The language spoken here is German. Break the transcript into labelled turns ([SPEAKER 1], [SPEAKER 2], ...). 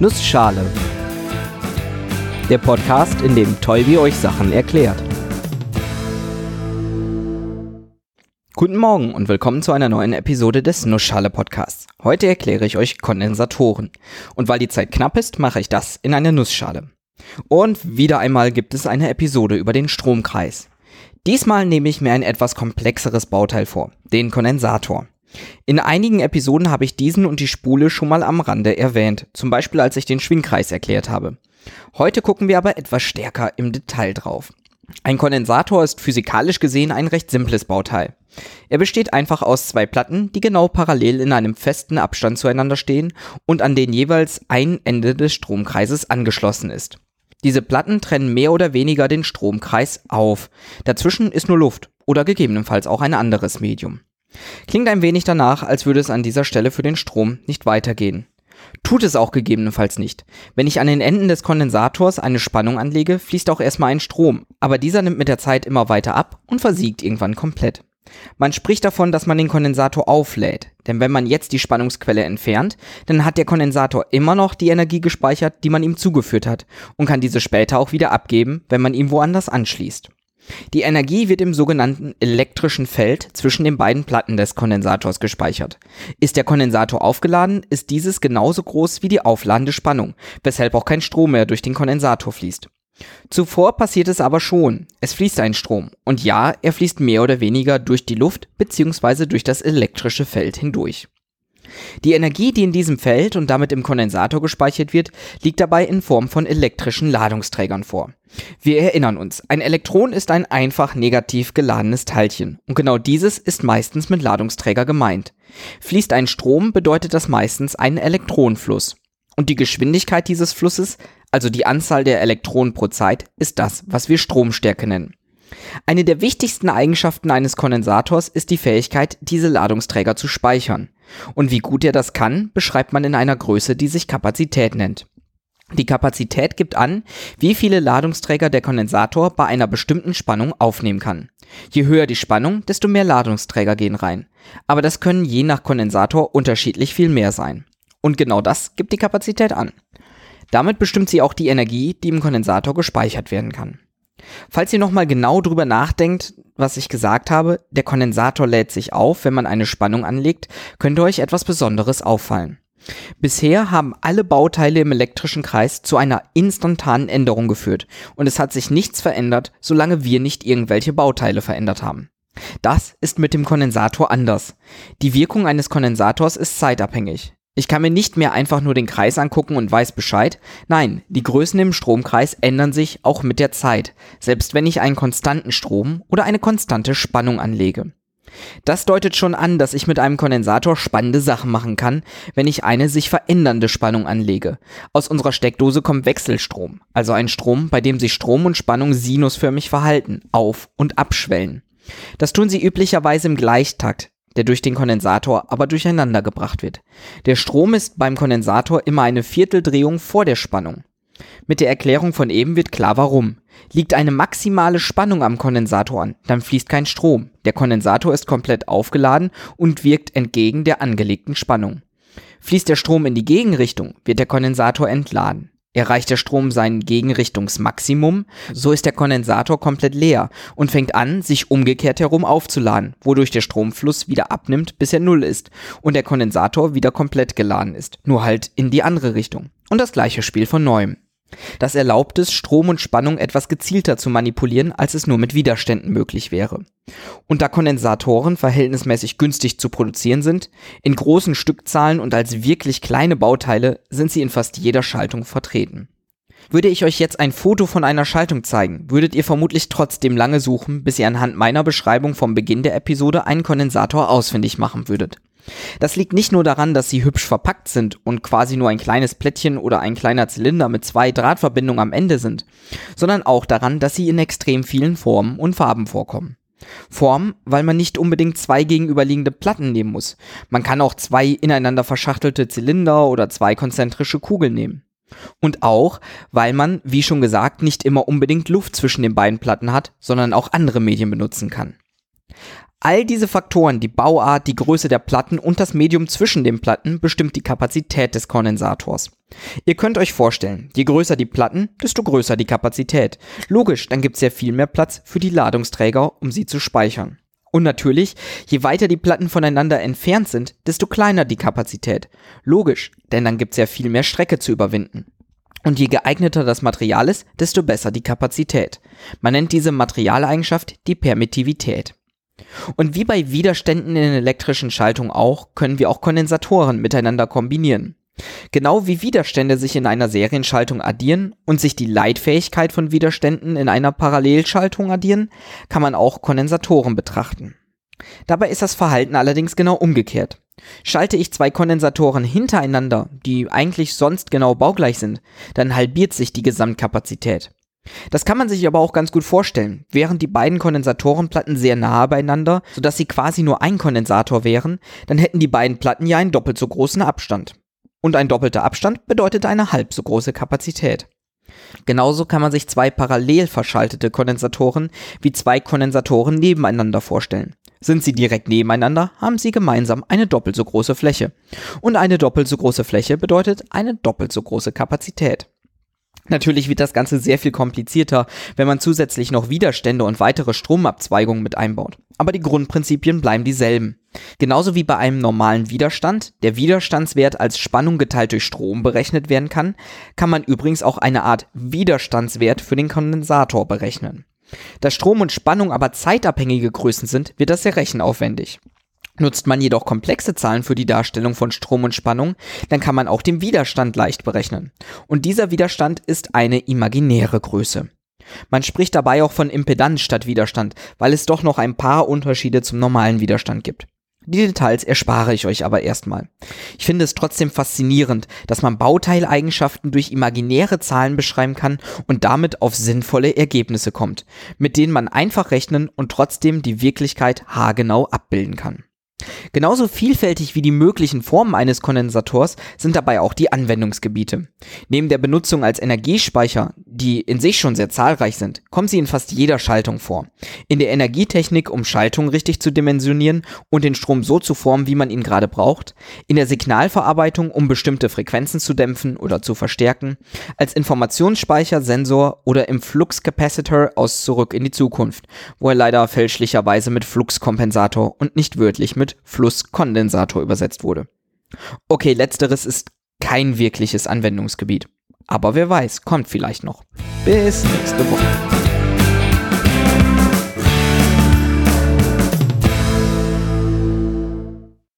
[SPEAKER 1] Nussschale. Der Podcast, in dem Tolbi euch Sachen erklärt. Guten Morgen und willkommen zu einer neuen Episode des Nussschale Podcasts. Heute erkläre ich euch Kondensatoren. Und weil die Zeit knapp ist, mache ich das in einer Nussschale. Und wieder einmal gibt es eine Episode über den Stromkreis. Diesmal nehme ich mir ein etwas komplexeres Bauteil vor, den Kondensator. In einigen Episoden habe ich diesen und die Spule schon mal am Rande erwähnt, zum Beispiel als ich den Schwingkreis erklärt habe. Heute gucken wir aber etwas stärker im Detail drauf. Ein Kondensator ist physikalisch gesehen ein recht simples Bauteil. Er besteht einfach aus zwei Platten, die genau parallel in einem festen Abstand zueinander stehen und an denen jeweils ein Ende des Stromkreises angeschlossen ist. Diese Platten trennen mehr oder weniger den Stromkreis auf. Dazwischen ist nur Luft oder gegebenenfalls auch ein anderes Medium. Klingt ein wenig danach, als würde es an dieser Stelle für den Strom nicht weitergehen. Tut es auch gegebenenfalls nicht. Wenn ich an den Enden des Kondensators eine Spannung anlege, fließt auch erstmal ein Strom, aber dieser nimmt mit der Zeit immer weiter ab und versiegt irgendwann komplett. Man spricht davon, dass man den Kondensator auflädt, denn wenn man jetzt die Spannungsquelle entfernt, dann hat der Kondensator immer noch die Energie gespeichert, die man ihm zugeführt hat und kann diese später auch wieder abgeben, wenn man ihn woanders anschließt. Die Energie wird im sogenannten elektrischen Feld zwischen den beiden Platten des Kondensators gespeichert. Ist der Kondensator aufgeladen, ist dieses genauso groß wie die aufladende Spannung, weshalb auch kein Strom mehr durch den Kondensator fließt. Zuvor passiert es aber schon. Es fließt ein Strom. Und ja, er fließt mehr oder weniger durch die Luft bzw. durch das elektrische Feld hindurch. Die Energie, die in diesem Feld und damit im Kondensator gespeichert wird, liegt dabei in Form von elektrischen Ladungsträgern vor. Wir erinnern uns, ein Elektron ist ein einfach negativ geladenes Teilchen und genau dieses ist meistens mit Ladungsträger gemeint. Fließt ein Strom, bedeutet das meistens einen Elektronenfluss. Und die Geschwindigkeit dieses Flusses also die Anzahl der Elektronen pro Zeit, ist das, was wir Stromstärke nennen. Eine der wichtigsten Eigenschaften eines Kondensators ist die Fähigkeit, diese Ladungsträger zu speichern. Und wie gut er das kann, beschreibt man in einer Größe, die sich Kapazität nennt. Die Kapazität gibt an, wie viele Ladungsträger der Kondensator bei einer bestimmten Spannung aufnehmen kann. Je höher die Spannung, desto mehr Ladungsträger gehen rein. Aber das können je nach Kondensator unterschiedlich viel mehr sein. Und genau das gibt die Kapazität an. Damit bestimmt sie auch die Energie, die im Kondensator gespeichert werden kann. Falls ihr nochmal genau drüber nachdenkt, was ich gesagt habe, der Kondensator lädt sich auf, wenn man eine Spannung anlegt, könnte euch etwas Besonderes auffallen. Bisher haben alle Bauteile im elektrischen Kreis zu einer instantanen Änderung geführt und es hat sich nichts verändert, solange wir nicht irgendwelche Bauteile verändert haben. Das ist mit dem Kondensator anders. Die Wirkung eines Kondensators ist zeitabhängig. Ich kann mir nicht mehr einfach nur den Kreis angucken und weiß Bescheid. Nein, die Größen im Stromkreis ändern sich auch mit der Zeit, selbst wenn ich einen konstanten Strom oder eine konstante Spannung anlege. Das deutet schon an, dass ich mit einem Kondensator spannende Sachen machen kann, wenn ich eine sich verändernde Spannung anlege. Aus unserer Steckdose kommt Wechselstrom, also ein Strom, bei dem sich Strom und Spannung sinusförmig verhalten, auf- und abschwellen. Das tun sie üblicherweise im Gleichtakt, der durch den Kondensator aber durcheinander gebracht wird. Der Strom ist beim Kondensator immer eine Vierteldrehung vor der Spannung. Mit der Erklärung von eben wird klar warum. Liegt eine maximale Spannung am Kondensator an, dann fließt kein Strom. Der Kondensator ist komplett aufgeladen und wirkt entgegen der angelegten Spannung. Fließt der Strom in die Gegenrichtung, wird der Kondensator entladen. Erreicht der Strom sein Gegenrichtungsmaximum, so ist der Kondensator komplett leer und fängt an, sich umgekehrt herum aufzuladen, wodurch der Stromfluss wieder abnimmt, bis er null ist und der Kondensator wieder komplett geladen ist, nur halt in die andere Richtung. Und das gleiche Spiel von neuem. Das erlaubt es, Strom und Spannung etwas gezielter zu manipulieren, als es nur mit Widerständen möglich wäre. Und da Kondensatoren verhältnismäßig günstig zu produzieren sind, in großen Stückzahlen und als wirklich kleine Bauteile sind sie in fast jeder Schaltung vertreten. Würde ich euch jetzt ein Foto von einer Schaltung zeigen, würdet ihr vermutlich trotzdem lange suchen, bis ihr anhand meiner Beschreibung vom Beginn der Episode einen Kondensator ausfindig machen würdet. Das liegt nicht nur daran, dass sie hübsch verpackt sind und quasi nur ein kleines Plättchen oder ein kleiner Zylinder mit zwei Drahtverbindungen am Ende sind, sondern auch daran, dass sie in extrem vielen Formen und Farben vorkommen. Form, weil man nicht unbedingt zwei gegenüberliegende Platten nehmen muss. Man kann auch zwei ineinander verschachtelte Zylinder oder zwei konzentrische Kugeln nehmen. Und auch, weil man, wie schon gesagt, nicht immer unbedingt Luft zwischen den beiden Platten hat, sondern auch andere Medien benutzen kann. All diese Faktoren, die Bauart, die Größe der Platten und das Medium zwischen den Platten bestimmt die Kapazität des Kondensators. Ihr könnt euch vorstellen, je größer die Platten, desto größer die Kapazität. Logisch, dann gibt's ja viel mehr Platz für die Ladungsträger, um sie zu speichern. Und natürlich, je weiter die Platten voneinander entfernt sind, desto kleiner die Kapazität. Logisch, denn dann gibt's ja viel mehr Strecke zu überwinden. Und je geeigneter das Material ist, desto besser die Kapazität. Man nennt diese Materialeigenschaft die Permittivität. Und wie bei Widerständen in elektrischen Schaltungen auch, können wir auch Kondensatoren miteinander kombinieren. Genau wie Widerstände sich in einer Serienschaltung addieren und sich die Leitfähigkeit von Widerständen in einer Parallelschaltung addieren, kann man auch Kondensatoren betrachten. Dabei ist das Verhalten allerdings genau umgekehrt. Schalte ich zwei Kondensatoren hintereinander, die eigentlich sonst genau baugleich sind, dann halbiert sich die Gesamtkapazität. Das kann man sich aber auch ganz gut vorstellen. Wären die beiden Kondensatorenplatten sehr nahe beieinander, sodass sie quasi nur ein Kondensator wären, dann hätten die beiden Platten ja einen doppelt so großen Abstand. Und ein doppelter Abstand bedeutet eine halb so große Kapazität. Genauso kann man sich zwei parallel verschaltete Kondensatoren wie zwei Kondensatoren nebeneinander vorstellen. Sind sie direkt nebeneinander, haben sie gemeinsam eine doppelt so große Fläche. Und eine doppelt so große Fläche bedeutet eine doppelt so große Kapazität. Natürlich wird das Ganze sehr viel komplizierter, wenn man zusätzlich noch Widerstände und weitere Stromabzweigungen mit einbaut. Aber die Grundprinzipien bleiben dieselben. Genauso wie bei einem normalen Widerstand, der Widerstandswert als Spannung geteilt durch Strom berechnet werden kann, kann man übrigens auch eine Art Widerstandswert für den Kondensator berechnen. Da Strom und Spannung aber zeitabhängige Größen sind, wird das sehr rechenaufwendig. Nutzt man jedoch komplexe Zahlen für die Darstellung von Strom und Spannung, dann kann man auch den Widerstand leicht berechnen. Und dieser Widerstand ist eine imaginäre Größe. Man spricht dabei auch von Impedanz statt Widerstand, weil es doch noch ein paar Unterschiede zum normalen Widerstand gibt. Die Details erspare ich euch aber erstmal. Ich finde es trotzdem faszinierend, dass man Bauteileigenschaften durch imaginäre Zahlen beschreiben kann und damit auf sinnvolle Ergebnisse kommt, mit denen man einfach rechnen und trotzdem die Wirklichkeit haargenau abbilden kann. Genauso vielfältig wie die möglichen Formen eines Kondensators sind dabei auch die Anwendungsgebiete. Neben der Benutzung als Energiespeicher, die in sich schon sehr zahlreich sind, kommen sie in fast jeder Schaltung vor. In der Energietechnik, um Schaltungen richtig zu dimensionieren und den Strom so zu formen, wie man ihn gerade braucht. In der Signalverarbeitung, um bestimmte Frequenzen zu dämpfen oder zu verstärken. Als Informationsspeicher, Sensor oder im Fluxcapacitor aus Zurück in die Zukunft, wo er leider fälschlicherweise mit Fluxkompensator und nicht wörtlich mit Flusskondensator übersetzt wurde. Okay, letzteres ist kein wirkliches Anwendungsgebiet. Aber wer weiß, kommt vielleicht noch. Bis nächste Woche.